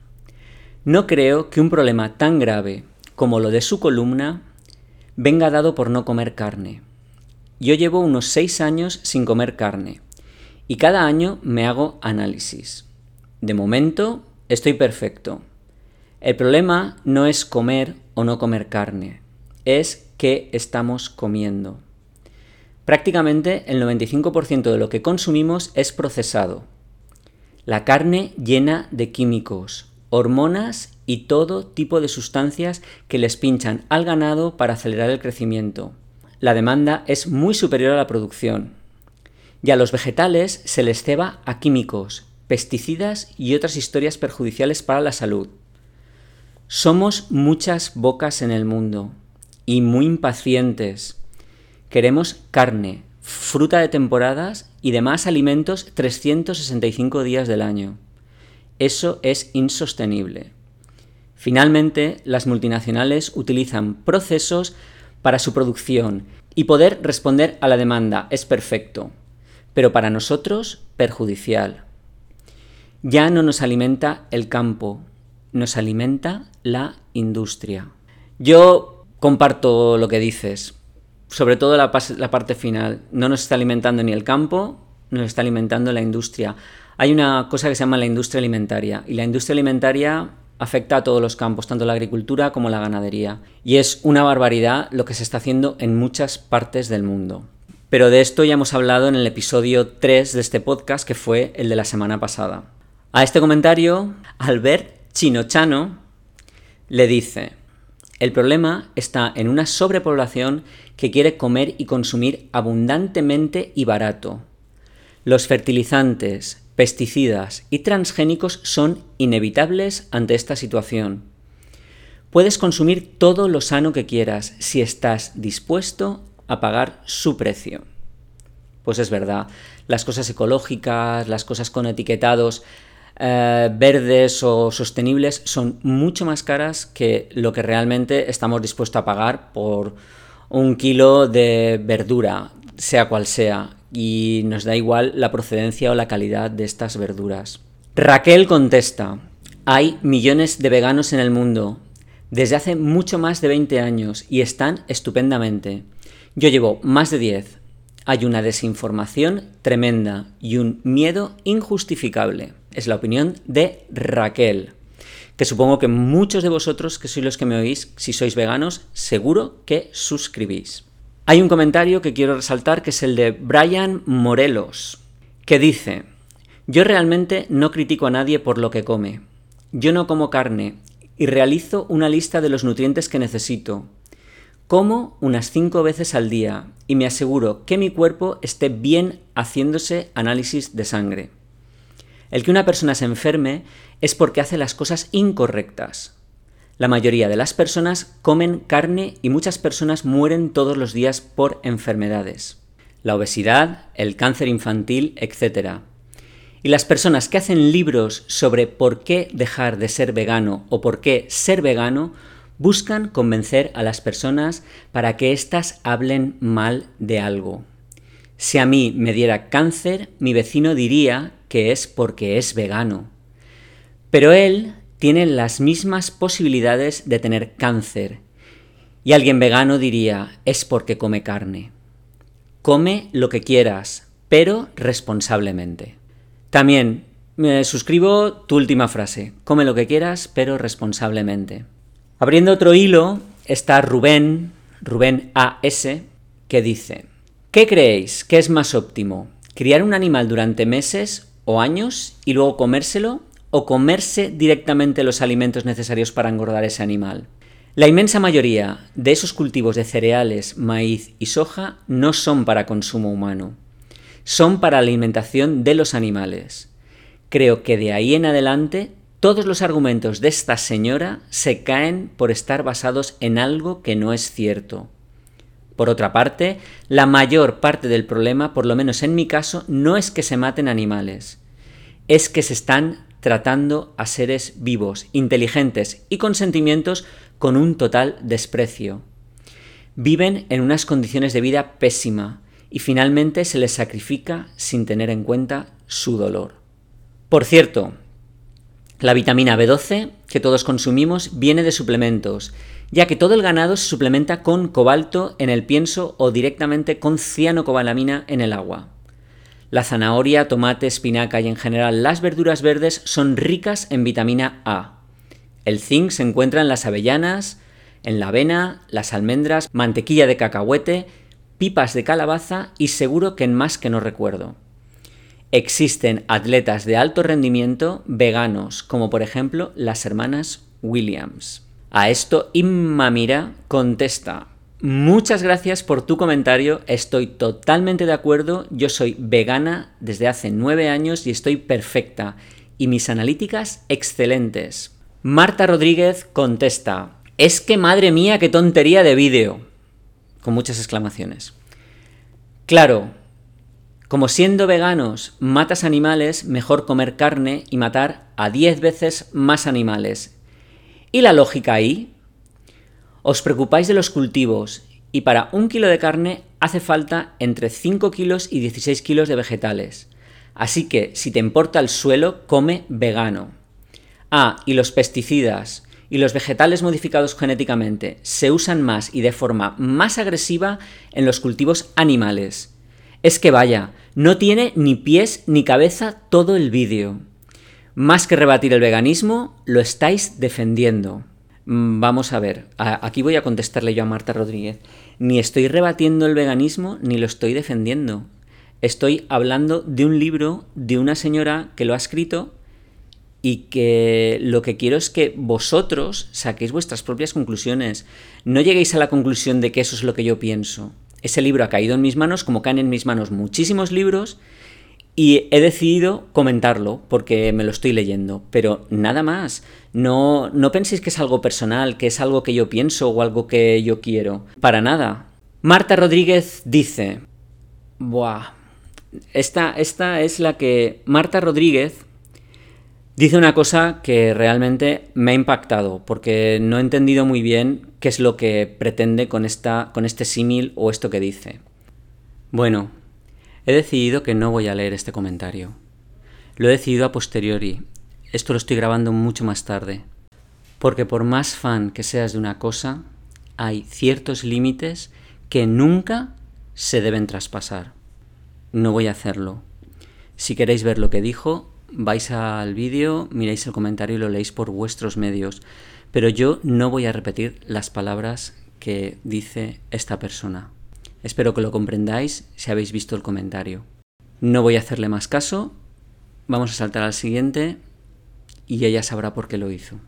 [SPEAKER 1] no creo que un problema tan grave como lo de su columna venga dado por no comer carne. Yo llevo unos seis años sin comer carne y cada año me hago análisis. De momento estoy perfecto. El problema no es comer o no comer carne, es qué estamos comiendo. Prácticamente el 95% de lo que consumimos es procesado. La carne llena de químicos, hormonas y todo tipo de sustancias que les pinchan al ganado para acelerar el crecimiento. La demanda es muy superior a la producción. Y a los vegetales se les ceba a químicos, pesticidas y otras historias perjudiciales para la salud. Somos muchas bocas en el mundo y muy impacientes. Queremos carne, fruta de temporadas y demás alimentos 365 días del año. Eso es insostenible. Finalmente, las multinacionales utilizan procesos para su producción y poder responder a la demanda es perfecto, pero para nosotros perjudicial. Ya no nos alimenta el campo, nos alimenta la industria. Yo comparto lo que dices, sobre todo la, parte final. No nos está alimentando ni el campo, nos está alimentando la industria. Hay una cosa que se llama la industria alimentaria y la industria alimentaria afecta a todos los campos, tanto la agricultura como la ganadería. Y es una barbaridad lo que se está haciendo en muchas partes del mundo. Pero de esto ya hemos hablado en el episodio 3 de este podcast, que fue el de la semana pasada. A este comentario, Albert Chinochano le dice, el problema está en una sobrepoblación que quiere comer y consumir abundantemente y barato. Los fertilizantes, pesticidas y transgénicos son inevitables ante esta situación. Puedes consumir todo lo sano que quieras si estás dispuesto a pagar su precio. Pues es verdad, las cosas ecológicas, las cosas con etiquetados eh, verdes o sostenibles son mucho más caras que lo que realmente estamos dispuestos a pagar por un kilo de verdura, sea cual sea, y nos da igual la procedencia o la calidad de estas verduras. Raquel contesta, hay millones de veganos en el mundo, desde hace mucho más de 20 años, y están estupendamente. Yo llevo más de 10. Hay una desinformación tremenda y un miedo injustificable es la opinión de Raquel, que supongo que muchos de vosotros que sois los que me oís, si sois veganos, seguro que suscribís. Hay un comentario que quiero resaltar que es el de Brian Morelos, que dice, yo realmente no critico a nadie por lo que come. Yo no como carne y realizo una lista de los nutrientes que necesito. Como unas cinco veces al día y me aseguro que mi cuerpo esté bien haciéndose análisis de sangre. El que una persona se enferme es porque hace las cosas incorrectas. La mayoría de las personas comen carne y muchas personas mueren todos los días por enfermedades. La obesidad, el cáncer infantil, etc. Y las personas que hacen libros sobre por qué dejar de ser vegano o por qué ser vegano buscan convencer a las personas para que éstas hablen mal de algo. Si a mí me diera cáncer, mi vecino diría que es porque es vegano. Pero él tiene las mismas posibilidades de tener cáncer. Y alguien vegano diría, es porque come carne. Come lo que quieras, pero responsablemente. También me suscribo tu última frase, come lo que quieras, pero responsablemente. Abriendo otro hilo está Rubén, Rubén AS, que dice, ¿qué creéis que es más óptimo? ¿Criar un animal durante meses o años y luego comérselo? ¿O comerse directamente los alimentos necesarios para engordar ese animal? La inmensa mayoría de esos cultivos de cereales, maíz y soja no son para consumo humano, son para alimentación de los animales. Creo que de ahí en adelante todos los argumentos de esta señora se caen por estar basados en algo que no es cierto. Por otra parte, la mayor parte del problema, por lo menos en mi caso, no es que se maten animales, es que se están tratando a seres vivos, inteligentes y con sentimientos con un total desprecio. Viven en unas condiciones de vida pésima y finalmente se les sacrifica sin tener en cuenta su dolor. Por cierto, la vitamina B12 que todos consumimos viene de suplementos, ya que todo el ganado se suplementa con cobalto en el pienso o directamente con cianocobalamina en el agua. La zanahoria, tomate, espinaca y en general las verduras verdes son ricas en vitamina A. El zinc se encuentra en las avellanas, en la avena, las almendras, mantequilla de cacahuete, pipas de calabaza y seguro que en más que no recuerdo. Existen atletas de alto rendimiento veganos, como por ejemplo las hermanas Williams. A esto Inma Mira contesta, Muchas gracias por tu comentario, estoy totalmente de acuerdo, yo soy vegana desde hace nueve años y estoy perfecta, y mis analíticas excelentes. Marta Rodríguez contesta, es que madre mía, qué tontería de vídeo, con muchas exclamaciones. Claro, como siendo veganos matas animales, mejor comer carne y matar a 10 veces más animales. ¿Y la lógica ahí? Os preocupáis de los cultivos y para un kilo de carne hace falta entre 5 kilos y 16 kilos de vegetales. Así que si te importa el suelo, come vegano. Ah, y los pesticidas y los vegetales modificados genéticamente se usan más y de forma más agresiva en los cultivos animales. Es que vaya, no tiene ni pies ni cabeza todo el vídeo. Más que rebatir el veganismo, lo estáis defendiendo. Mm, vamos a ver, aquí voy a contestarle yo a Marta Rodríguez. Ni estoy rebatiendo el veganismo ni lo estoy defendiendo. Estoy hablando de un libro de una señora que lo ha escrito y que lo que quiero es que vosotros saquéis vuestras propias conclusiones. No lleguéis a la conclusión de que eso es lo que yo pienso ese libro ha caído en mis manos, como caen en mis manos muchísimos libros, y he decidido comentarlo porque me lo estoy leyendo, pero nada más. No, no penséis que es algo personal, que es algo que yo pienso o algo que yo quiero. Para nada. Marta Rodríguez dice, Buah. Esta, esta es la que Marta Rodríguez dice una cosa que realmente me ha impactado, porque no he entendido muy bien qué es lo que pretende con, esta, con este símil o esto que dice. Bueno, he decidido que no voy a leer este comentario. Lo he decidido a posteriori. Esto lo estoy grabando mucho más tarde. Porque por más fan que seas de una cosa, hay ciertos límites que nunca se deben traspasar. No voy a hacerlo. Si queréis ver lo que dijo, vais al vídeo, miráis el comentario y lo leéis por vuestros medios. Pero yo no voy a repetir las palabras que dice esta persona. Espero que lo comprendáis si habéis visto el comentario. No voy a hacerle más caso. Vamos a saltar al siguiente y ella sabrá por qué lo hizo.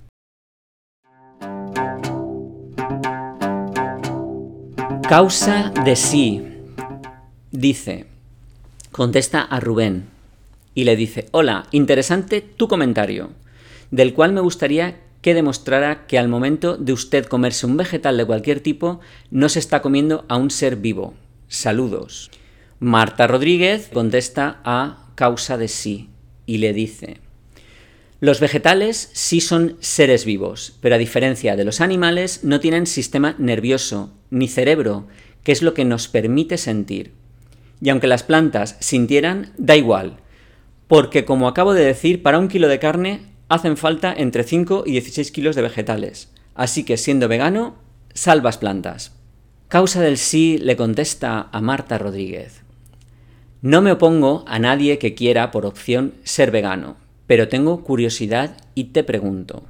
[SPEAKER 1] Causa de sí. Dice, contesta a Rubén, y le dice, hola, interesante tu comentario, del cual me gustaría que demostrara que al momento de usted comerse un vegetal de cualquier tipo, no se está comiendo a un ser vivo. Saludos. Marta Rodríguez contesta a causa de sí y le dice, los vegetales sí son seres vivos, pero a diferencia de los animales no tienen sistema nervioso ni cerebro, que es lo que nos permite sentir. Y aunque las plantas sintieran, da igual, porque como acabo de decir, para un kilo de carne hacen falta entre 5 y 16 kilos de vegetales. Así que siendo vegano, salvas plantas. Causa del sí le contesta a Marta Rodríguez. No me opongo a nadie que quiera por opción ser vegano, pero tengo curiosidad y te pregunto,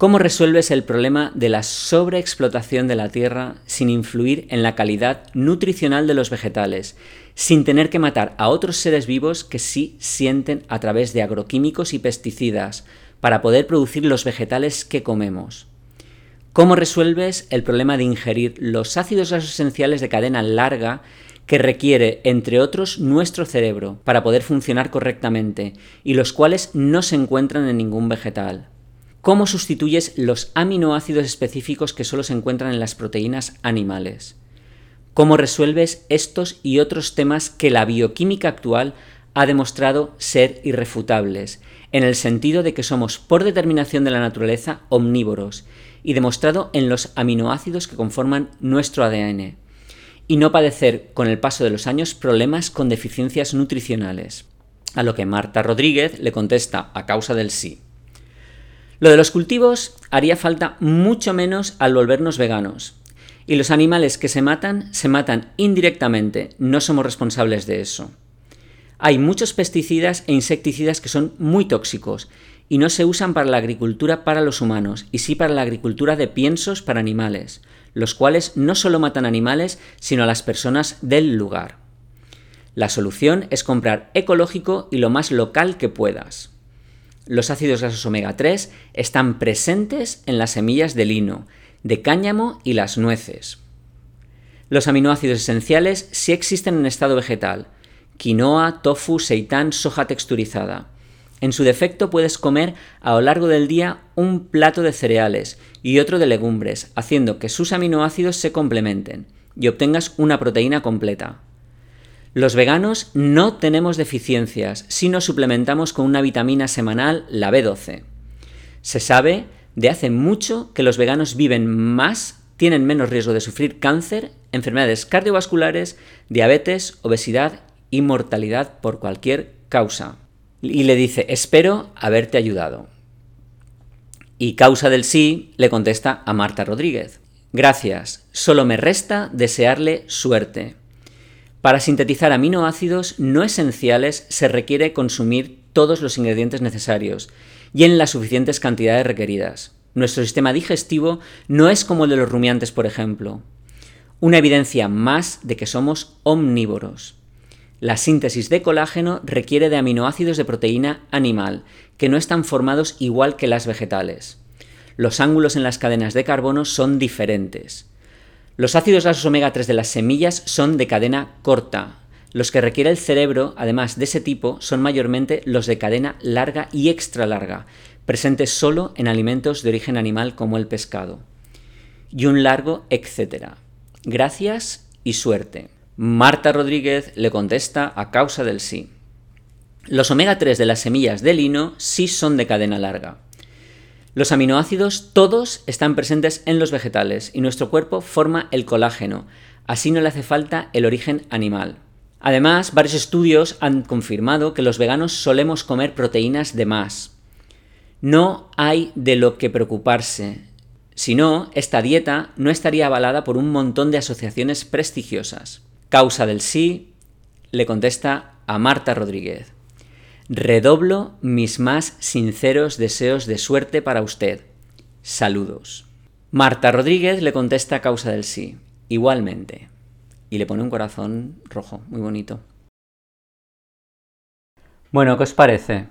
[SPEAKER 1] ¿Cómo resuelves el problema de la sobreexplotación de la tierra sin influir en la calidad nutricional de los vegetales, sin tener que matar a otros seres vivos que sí sienten a través de agroquímicos y pesticidas para poder producir los vegetales que comemos? ¿Cómo resuelves el problema de ingerir los ácidos grasos esenciales de cadena larga que requiere, entre otros, nuestro cerebro para poder funcionar correctamente y los cuales no se encuentran en ningún vegetal? ¿Cómo sustituyes los aminoácidos específicos que solo se encuentran en las proteínas animales? ¿Cómo resuelves estos y otros temas que la bioquímica actual ha demostrado ser irrefutables, en el sentido de que somos por determinación de la naturaleza omnívoros, y demostrado en los aminoácidos que conforman nuestro ADN, y no padecer con el paso de los años problemas con deficiencias nutricionales? A lo que Marta Rodríguez le contesta a causa del sí. Lo de los cultivos haría falta mucho menos al volvernos veganos. Y los animales que se matan se matan indirectamente, no somos responsables de eso. Hay muchos pesticidas e insecticidas que son muy tóxicos y no se usan para la agricultura para los humanos, y sí para la agricultura de piensos para animales, los cuales no solo matan animales, sino a las personas del lugar. La solución es comprar ecológico y lo más local que puedas. Los ácidos grasos omega 3 están presentes en las semillas de lino, de cáñamo y las nueces. Los aminoácidos esenciales sí existen en estado vegetal, quinoa, tofu, seitán, soja texturizada. En su defecto puedes comer a lo largo del día un plato de cereales y otro de legumbres, haciendo que sus aminoácidos se complementen y obtengas una proteína completa. Los veganos no tenemos deficiencias si nos suplementamos con una vitamina semanal, la B12. Se sabe de hace mucho que los veganos viven más, tienen menos riesgo de sufrir cáncer, enfermedades cardiovasculares, diabetes, obesidad y mortalidad por cualquier causa. Y le dice, espero haberte ayudado. Y causa del sí le contesta a Marta Rodríguez. Gracias, solo me resta desearle suerte. Para sintetizar aminoácidos no esenciales se requiere consumir todos los ingredientes necesarios y en las suficientes cantidades requeridas. Nuestro sistema digestivo no es como el de los rumiantes, por ejemplo. Una evidencia más de que somos omnívoros. La síntesis de colágeno requiere de aminoácidos de proteína animal, que no están formados igual que las vegetales. Los ángulos en las cadenas de carbono son diferentes. Los ácidos grasos omega 3 de las semillas son de cadena corta. Los que requiere el cerebro, además de ese tipo, son mayormente los de cadena larga y extra larga, presentes solo en alimentos de origen animal como el pescado. Y un largo etcétera. Gracias y suerte. Marta Rodríguez le contesta a causa del sí. Los omega 3 de las semillas de lino sí son de cadena larga. Los aminoácidos todos están presentes en los vegetales y nuestro cuerpo forma el colágeno, así no le hace falta el origen animal. Además, varios estudios han confirmado que los veganos solemos comer proteínas de más. No hay de lo que preocuparse. Si no, esta dieta no estaría avalada por un montón de asociaciones prestigiosas. Causa del sí, le contesta a Marta Rodríguez. Redoblo mis más sinceros deseos de suerte para usted. Saludos. Marta Rodríguez le contesta causa del sí, igualmente, y le pone un corazón rojo, muy bonito. Bueno, ¿qué os parece?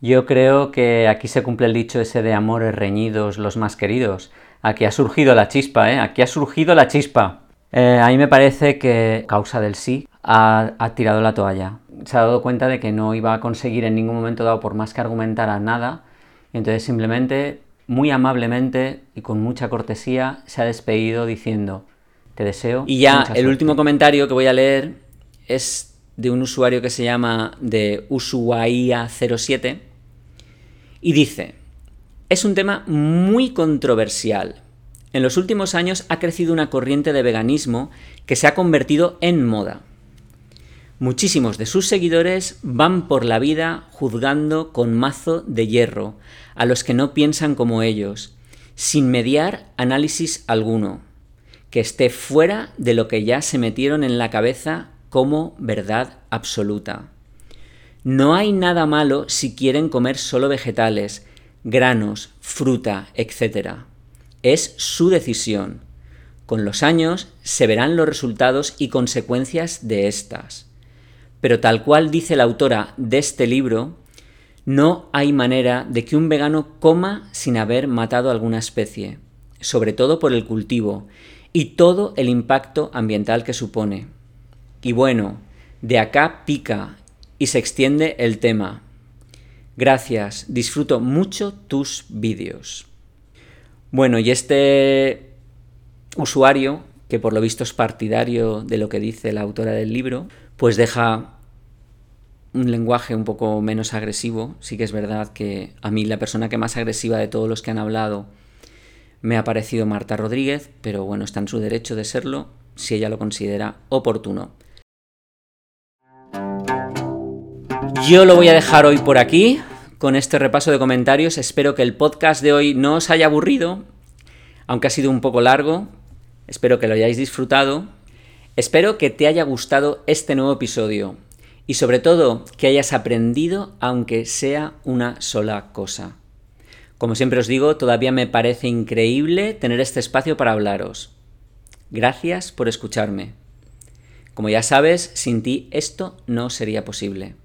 [SPEAKER 1] Yo creo que aquí se cumple el dicho ese de amores reñidos los más queridos. Aquí ha surgido la chispa, ¿eh? Aquí ha surgido la chispa. Eh, a mí me parece que causa del sí ha, ha tirado la toalla se ha dado cuenta de que no iba a conseguir en ningún momento dado, por más que argumentara nada, y entonces simplemente, muy amablemente y con mucha cortesía, se ha despedido diciendo, te deseo. Y ya el último comentario que voy a leer es de un usuario que se llama de Ushuaia07 y dice, es un tema muy controversial. En los últimos años ha crecido una corriente de veganismo que se ha convertido en moda. Muchísimos de sus seguidores van por la vida juzgando con mazo de hierro a los que no piensan como ellos, sin mediar análisis alguno, que esté fuera de lo que ya se metieron en la cabeza como verdad absoluta. No hay nada malo si quieren comer solo vegetales, granos, fruta, etc. Es su decisión. Con los años se verán los resultados y consecuencias de estas. Pero tal cual dice la autora de este libro, no hay manera de que un vegano coma sin haber matado alguna especie, sobre todo por el cultivo y todo el impacto ambiental que supone. Y bueno, de acá pica y se extiende el tema. Gracias, disfruto mucho tus vídeos. Bueno, y este usuario, que por lo visto es partidario de lo que dice la autora del libro, pues deja un lenguaje un poco menos agresivo. Sí que es verdad que a mí la persona que más agresiva de todos los que han hablado me ha parecido Marta Rodríguez, pero bueno, está en su derecho de serlo si ella lo considera oportuno. Yo lo voy a dejar hoy por aquí con este repaso de comentarios. Espero que el podcast de hoy no os haya aburrido, aunque ha sido un poco largo. Espero que lo hayáis disfrutado. Espero que te haya gustado este nuevo episodio y sobre todo que hayas aprendido aunque sea una sola cosa. Como siempre os digo, todavía me parece increíble tener este espacio para hablaros. Gracias por escucharme. Como ya sabes, sin ti esto no sería posible.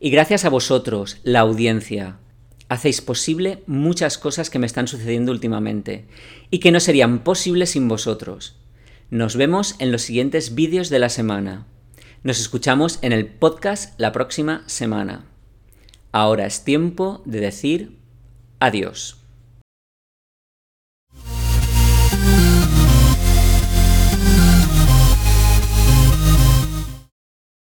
[SPEAKER 1] Y gracias a vosotros, la audiencia, hacéis posible muchas cosas que me están sucediendo últimamente y que no serían posibles sin vosotros. Nos vemos en los siguientes vídeos de la semana. Nos escuchamos en el podcast la próxima semana. Ahora es tiempo de decir adiós.